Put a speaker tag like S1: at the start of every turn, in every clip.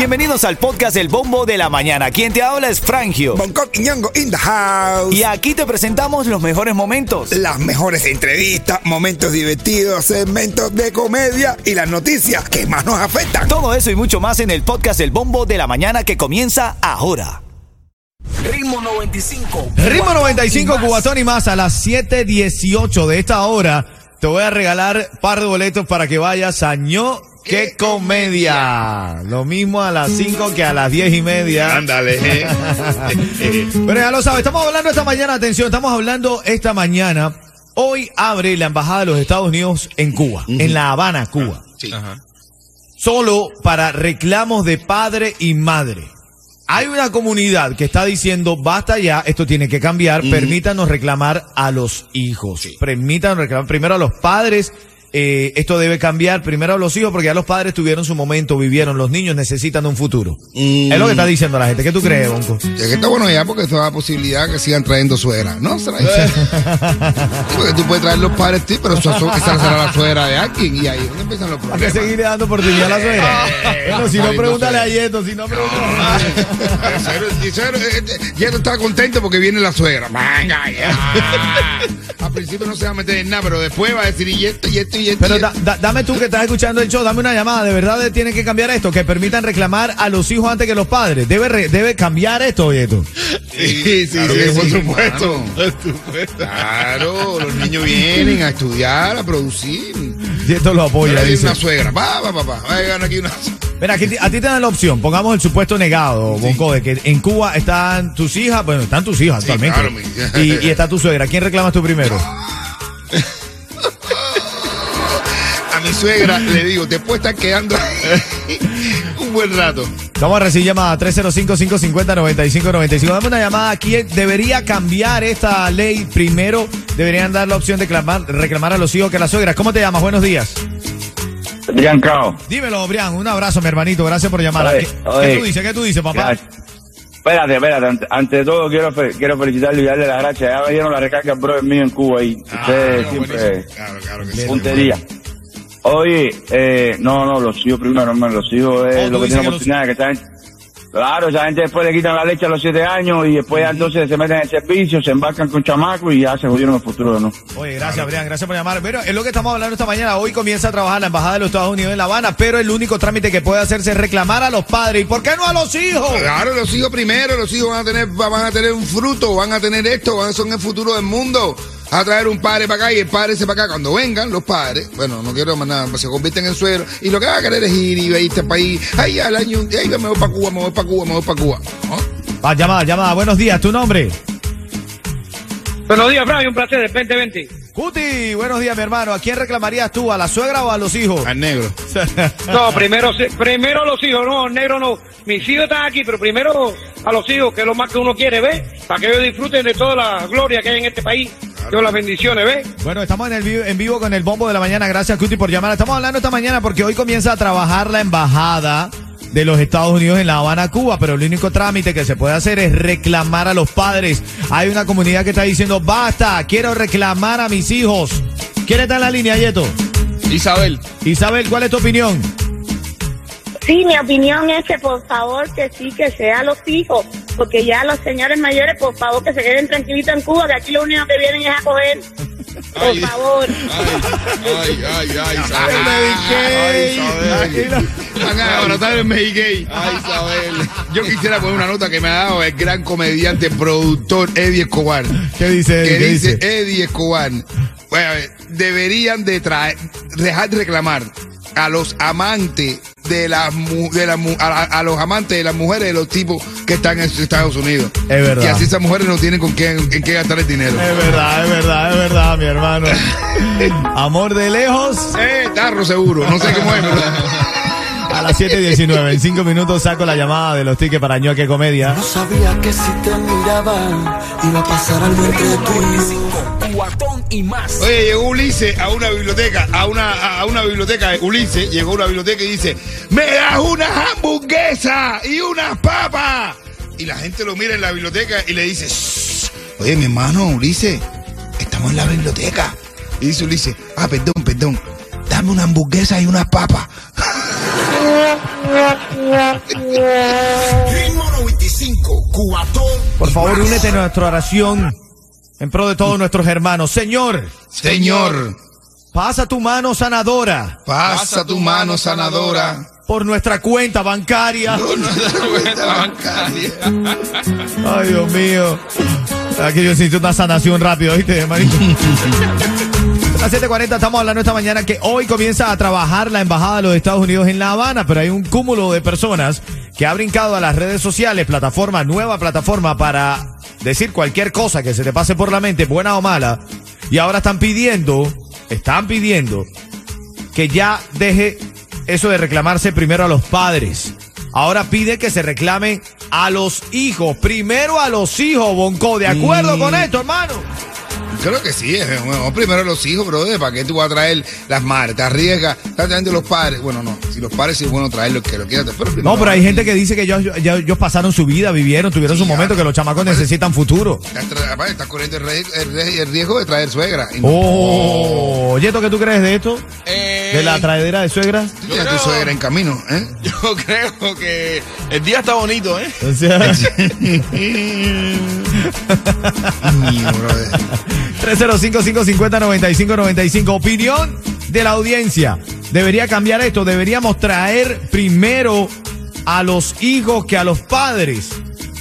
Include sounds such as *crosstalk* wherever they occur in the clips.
S1: Bienvenidos al podcast El Bombo de la Mañana. Quien te habla es Frangio.
S2: Bangkok y Ñongo in the house.
S1: Y aquí te presentamos los mejores momentos.
S2: Las mejores entrevistas, momentos divertidos, segmentos de comedia y las noticias que más nos afectan.
S1: Todo eso y mucho más en el podcast El Bombo de la Mañana que comienza ahora.
S3: Ritmo 95.
S4: Ritmo 95 Cubatón y más a las 7:18 de esta hora. Te voy a regalar par de boletos para que vayas a ño ¡Qué comedia! Lo mismo a las 5 que a las 10 y media.
S2: Ándale. *laughs*
S4: Pero ya lo sabes, estamos hablando esta mañana, atención, estamos hablando esta mañana. Hoy abre la Embajada de los Estados Unidos en Cuba, en La Habana, Cuba.
S2: Sí.
S4: Solo para reclamos de padre y madre. Hay una comunidad que está diciendo, basta ya, esto tiene que cambiar, permítanos reclamar a los hijos. Permítanos reclamar primero a los padres. Eh, esto debe cambiar primero a los hijos porque ya los padres tuvieron su momento, vivieron, los niños necesitan un futuro. Es lo que está diciendo la gente. ¿Qué tú crees, Bonco?
S5: Es que está bueno ya porque esto da la posibilidad que sigan trayendo suegra, ¿no? Será- *laughs* Sí, porque tú puedes traer los padres, sí, pero esa, será la suegra de alguien y ahí es donde empiezan los
S4: Hay que
S5: problemas.
S4: seguirle dando oportunidad a la suegra. Bueno, si no, pregúntale a Yeto, si no, pregúntale
S5: eh, eh, no está contento porque viene la suegra. Venga, ya. *laughs* Al principio no se va a meter en nada, pero después va a decir y esto, y esto, y esto.
S4: Pero
S5: y
S4: da-
S5: esto.
S4: da- dame tú que estás escuchando el show, dame una llamada. ¿De verdad tiene que cambiar esto? Que permitan reclamar a los hijos antes que los padres. ¿Debe, re- debe cambiar esto, Yeto?
S5: Sí, sí,
S2: Claro
S5: sí,
S2: que
S5: por
S2: sí,
S5: supuesto. Claro, los niños *laughs* vienen a estudiar, a producir.
S4: Yeto lo apoya, dice.
S5: una suegra. Va, va, papá. Va a llegar aquí una.
S4: Mira, aquí, a ti te dan la opción. Pongamos el supuesto negado, Bonco, de que en Cuba están tus hijas, bueno, están tus hijas
S5: Sí,
S4: actualmente.
S5: claro,
S4: y, y está tu suegra. ¿Quién reclamas tú primero? *laughs*
S5: A mi suegra le digo, te puedes estar quedando un buen rato.
S4: Vamos a recibir llamada 305-550-9595. Dame una llamada. ¿Quién debería cambiar esta ley? Primero, deberían dar la opción de clamar- reclamar a los hijos que a la suegra. ¿Cómo te llamas? Buenos días.
S6: Adrián Cao.
S4: Dímelo, Brian. Un abrazo, mi hermanito. Gracias por llamar.
S6: Oye,
S4: ¿Qué, tú dices? ¿Qué tú dices, papá?
S6: Gracias. Espérate, espérate. Ante, ante todo, quiero, quiero felicitarle y darle las gracias. Ya me dieron la recarga, bro, mío en Cuba y ustedes
S5: Ah,
S6: siempre.
S5: Claro, claro que sí.
S6: puntería. Oye, eh, no, no, los hijos primero, hermano. Los hijos es
S4: Oh,
S6: lo que
S4: dices
S6: tiene
S4: que
S6: oportunidad. Que esa gente, claro, esa gente después le quitan la leche a los siete años y después ya entonces se meten en el servicio, se embarcan con chamacos y ya se jodieron el futuro, ¿no?
S4: Oye, gracias, Brian. Gracias por llamar. Pero es lo que estamos hablando esta mañana. Hoy comienza a trabajar la Embajada de los Estados Unidos en La Habana, pero el único trámite que puede hacerse es reclamar a los padres. ¿Y por qué no a los hijos?
S5: Claro, los hijos primero, los hijos van a tener, van a tener un fruto, van a tener esto, van, son el futuro del mundo. A traer un padre para acá y el padre se para acá. Cuando vengan los padres, bueno, no quiero más nada, se convierten en suegros y lo que va a querer es ir y irte al país. Ay, al año, ay, me voy para Cuba, me voy para Cuba, me voy para Cuba. ¿No?
S4: Va, llamada, llamada. Buenos días. ¿Tu nombre?
S7: Buenos días, Fran, un placer, 2020.
S4: Cuti, buenos días, mi hermano. ¿A quién reclamarías tú? ¿A la suegra o a los hijos?
S5: Al negro. *laughs*
S7: No, primero, primero los hijos, no, negro no. Mis hijos están aquí, pero primero a los hijos, que es lo más que uno quiere, ¿ves? Para que ellos disfruten de toda la gloria que hay en este país. Dios las bendiciones, ¿ves?
S4: Bueno, estamos en, el vivo, en vivo con el bombo de la mañana. Gracias, Cuti, por llamar. Estamos hablando esta mañana porque hoy comienza a trabajar la embajada de los Estados Unidos en La Habana, Cuba, pero el único trámite que se puede hacer es reclamar a los padres. Hay una comunidad que está diciendo, basta, quiero reclamar a mis hijos. ¿Quién está en la línea, Yeto?
S5: Isabel.
S4: Isabel, ¿cuál es tu opinión?
S8: Sí, mi opinión es que por favor que sí, que sea los hijos, porque ya los señores mayores, por favor, que se queden tranquilitos en Cuba, que aquí lo único que vienen es a coger. Por favor.
S5: Ay, ay, ay, Isabel.
S4: Medicaid.
S5: Ay, Isabel. Van a abrazar el Medicaid. Ay, Isabel. Yo quisiera poner una nota que me ha dado el gran comediante, productor Eddie Escobar.
S4: ¿Qué dice?
S5: que
S4: ¿Qué
S5: dice,
S4: dice?
S5: Eddie Escobar. Bueno, a ver, deberían de traer, dejar de reclamar a los amantes de las de las mu- a, a- a los amantes de las mujeres de los tipos que están en Estados Unidos.
S4: Es verdad.
S5: Y así esas mujeres no tienen con qué, en qué gastar el dinero.
S4: Es verdad, es verdad, es verdad, mi hermano. *laughs* Amor de lejos.
S5: Eh, tarro seguro, no sé cómo es, pero...
S4: A las 7.19, en 5 minutos saco la llamada de los tickets para ñoque comedia.
S3: No sabía que si te miraba iba a pasar algo entre tú. Cuatón y más.
S5: Oye, llegó Ulises a una biblioteca, a una, a una biblioteca, Ulises llegó a una biblioteca y dice, me das unas hamburguesas y unas papas. Y la gente lo mira en la biblioteca y le dice, "Shh, oye, mi hermano Ulises, estamos en la biblioteca. Y dice Ulises, ah, perdón, perdón, dame una hamburguesa y unas papas.
S2: Ritmo 95, Cubatón.
S4: Por favor, únete a nuestra oración en pro de todos nuestros hermanos. Señor,
S5: Señor,
S4: pasa tu mano sanadora
S5: pasa tu mano sanadora.
S4: por nuestra cuenta bancaria. Ay, Dios mío. Aquí yo necesito una sanación rápido, ¿viste, hermanito? *laughs* A las 7.40 estamos hablando esta mañana que hoy comienza a trabajar la Embajada de los Estados Unidos en La Habana, pero hay un cúmulo de personas que ha brincado a las redes sociales, plataforma, nueva plataforma para decir cualquier cosa que se te pase por la mente, buena o mala, y ahora están pidiendo, están pidiendo que ya deje eso de reclamarse primero a los padres. Ahora pide que se reclame a los hijos. Primero a los hijos, Bonco. ¿De acuerdo con esto, hermano?
S5: Creo que sí, es, bueno, primero los hijos, brother, ¿para qué tú vas a traer las madres? Te arriesgas, estás trayendo los padres. Bueno, no, si los padres sí es bueno traerlos, que lo quieras, pero primero
S4: No, pero hay gente que dice que ellos, ya- ellos pasaron su vida, vivieron, tuvieron
S5: Sí,
S4: su momento, que los chamacos necesitan futuro.
S5: Aparte, estás corriendo el, riesgo- el rie- el riesgo de traer suegra. No-
S4: Oh, Yeto, ¿qué tú crees de esto?
S9: Eh,
S4: ¿De la traedera de suegra?
S5: Tú tienes a tu suegra en camino, ¿eh? *laughs*
S9: Yo creo que el día está bonito, ¿eh?
S4: O sea, *laughs* *laughs*
S5: Mío, brother.
S4: 305-550-9595. Opinión de la audiencia. ¿Debería cambiar esto? ¿Deberíamos traer primero a los hijos que a los padres?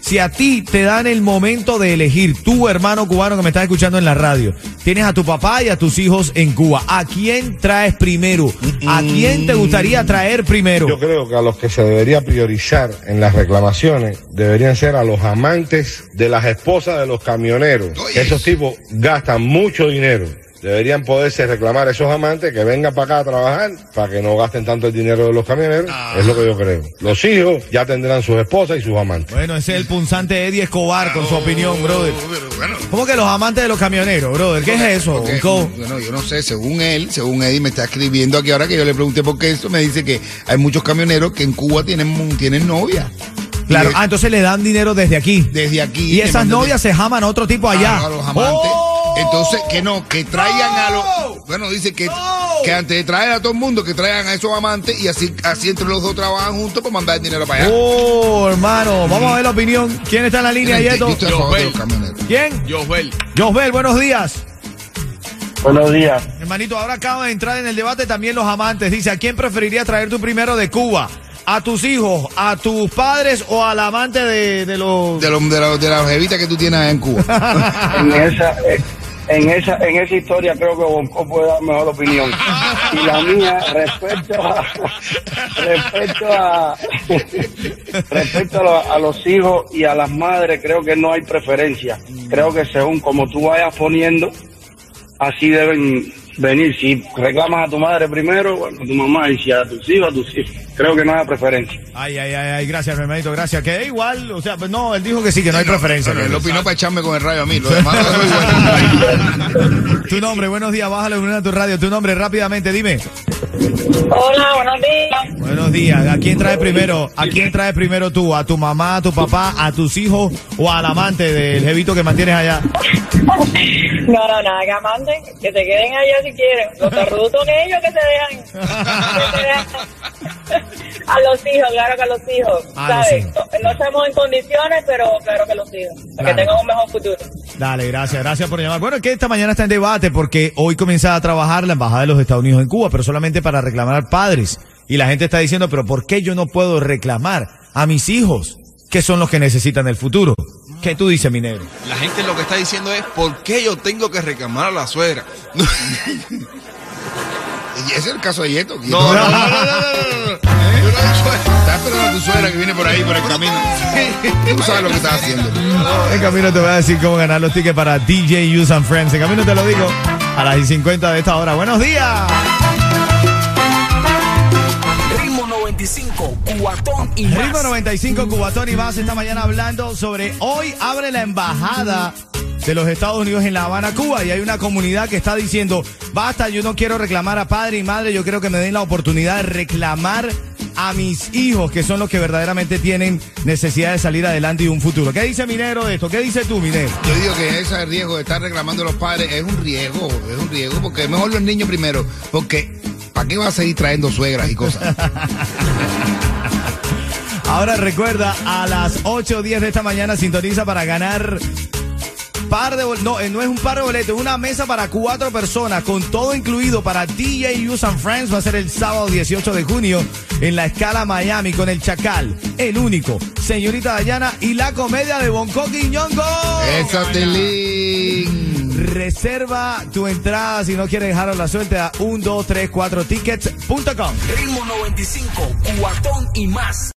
S4: Si a ti te dan el momento de elegir, tú hermano cubano que me estás escuchando en la radio, tienes a tu papá y a tus hijos en Cuba, ¿a quién traes primero? ¿A quién te gustaría traer primero?
S10: Yo creo que a los que se debería priorizar en las reclamaciones deberían ser a los amantes de las esposas de los camioneros. Esos tipos gastan mucho dinero. Deberían poderse reclamar a esos amantes que vengan para acá a trabajar para que no gasten tanto el dinero de los camioneros. Es lo que yo creo. Los hijos ya tendrán sus esposas y sus amantes.
S4: Bueno, ese es el punzante Eddie Escobar con su opinión, brother.
S5: Pero bueno,
S4: ¿Cómo que los amantes de los camioneros, brother? ¿Qué es eso?
S5: Porque, bueno, yo no sé, según él, según Eddie me está escribiendo aquí ahora que yo le pregunté por qué eso, me dice que hay muchos camioneros que en Cuba tienen, tienen novia.
S4: Claro, ah, entonces le dan dinero desde aquí.
S5: desde aquí.
S4: Y esas novias se jaman a otro tipo
S5: de-
S4: allá.
S5: a los amantes.
S4: ¡Oh!
S5: Entonces, que no, que traigan a los. Bueno, dice que,
S4: ¡No!
S5: que antes de traer a todo el mundo, que traigan a esos amantes y así, así entre los dos trabajan juntos para mandar el dinero para allá.
S4: Oh, hermano, vamos a ver la opinión. ¿Quién está en la línea, Yeto? ¿Quién?
S9: Joel.
S4: Josbel, buenos días.
S6: Buenos días.
S4: Hermanito, ahora acaba de entrar en el debate también los amantes. Dice, ¿a quién preferiría traer tú primero de Cuba? ¿A tus hijos, a tus padres o al amante de, de los...
S5: De, los de, la, de la jevita que tú tienes allá en Cuba. *laughs*
S6: En esa, eh, en esa, en esa historia creo que Bonco puede dar mejor opinión. Y la mía respecto a, *laughs* respecto a, *laughs* respecto a, lo- a los hijos y a las madres, creo que no hay preferencia. Creo que según como tú vayas poniendo, así deben venir. Si reclamas a tu madre primero, bueno, a tu mamá, y si a tus hijos, a tus hijos. Creo que no hay preferencia.
S4: Ay, ay, ay, ay, gracias, mi hermanito, gracias. Que da igual, o sea, pues no, él dijo que sí, que no hay preferencia. Que-
S5: él opinó para echarme con el rayo a mí. Lo *laughs* demás no es muy bueno.
S4: Tu nombre, buenos días, bájale una a tu radio. Tu nombre, rápidamente, dime.
S8: Hola, buenos días.
S4: Buenos días. ¿A quién traes primero? ¿A quién traes primero tú? ¿A tu mamá, a tu papá, a tus hijos o al amante del jevito que mantienes allá?
S11: No, no, nada, que amanden, que se queden allá si quieren. Los tarrudos son ellos que se dejan. que se dejan. A los hijos, claro que a los hijos.
S4: A los
S11: ¿Sabes?
S4: hijos.
S11: No, no estamos en condiciones, pero claro que los hijos. Para
S4: Claro.
S11: que tengan un mejor futuro.
S4: Dale, gracias, gracias por llamar. Bueno, es que esta mañana está en debate porque hoy comienza a trabajar la Embajada de los Estados Unidos en Cuba, pero solamente para reclamar padres. Y la gente está diciendo, pero ¿por qué yo no puedo reclamar a mis hijos, que son los que necesitan el futuro? ¿Qué tú dices, minero?
S9: La gente lo que está diciendo es, ¿por qué yo tengo que reclamar a la suegra? *laughs*
S5: Y ese es el caso de Yeto.
S9: No, no, no, no, no.
S5: Estás esperando a tu suegra que viene por ahí, por el camino. Tú sabes lo que estás haciendo.
S4: En camino te voy a decir cómo ganar los tickets para DJ Use and Friends. En camino te lo digo a las y 50 de esta hora. ¡Buenos días!
S3: Ritmo 95, cuatón y más.
S4: Ritmo 95, Cubatón y más esta mañana hablando sobre hoy abre la embajada de los Estados Unidos en La Habana, Cuba, y hay una comunidad que está diciendo, basta, yo no quiero reclamar a padre y madre, yo quiero que me den la oportunidad de reclamar a mis hijos, que son los que verdaderamente tienen necesidad de salir adelante y un futuro. ¿Qué dice Minero de esto? ¿Qué dices tú, Minero?
S5: Yo digo que ese riesgo de estar reclamando a los padres es un riesgo, es un riesgo, porque mejor los niños primero, porque ¿para qué vas a seguir trayendo suegras y cosas? *laughs*
S4: Ahora recuerda, a las 8 o 10 de esta mañana sintoniza para ganar par de bol- no, eh, no es un par de boletos, es una mesa para cuatro personas con todo incluido para DJ Use and Friends. Va a ser el sábado 18 de junio en la escala Miami con el Chacal, el único, señorita Dayana y la comedia de Bonco Quiñongo.
S5: Esa Tilín.
S4: Reserva tu entrada si no quieres dejar a la suerte a 1, 2, 3, 4 tickets.com.
S3: Ritmo 95, cuatón y más.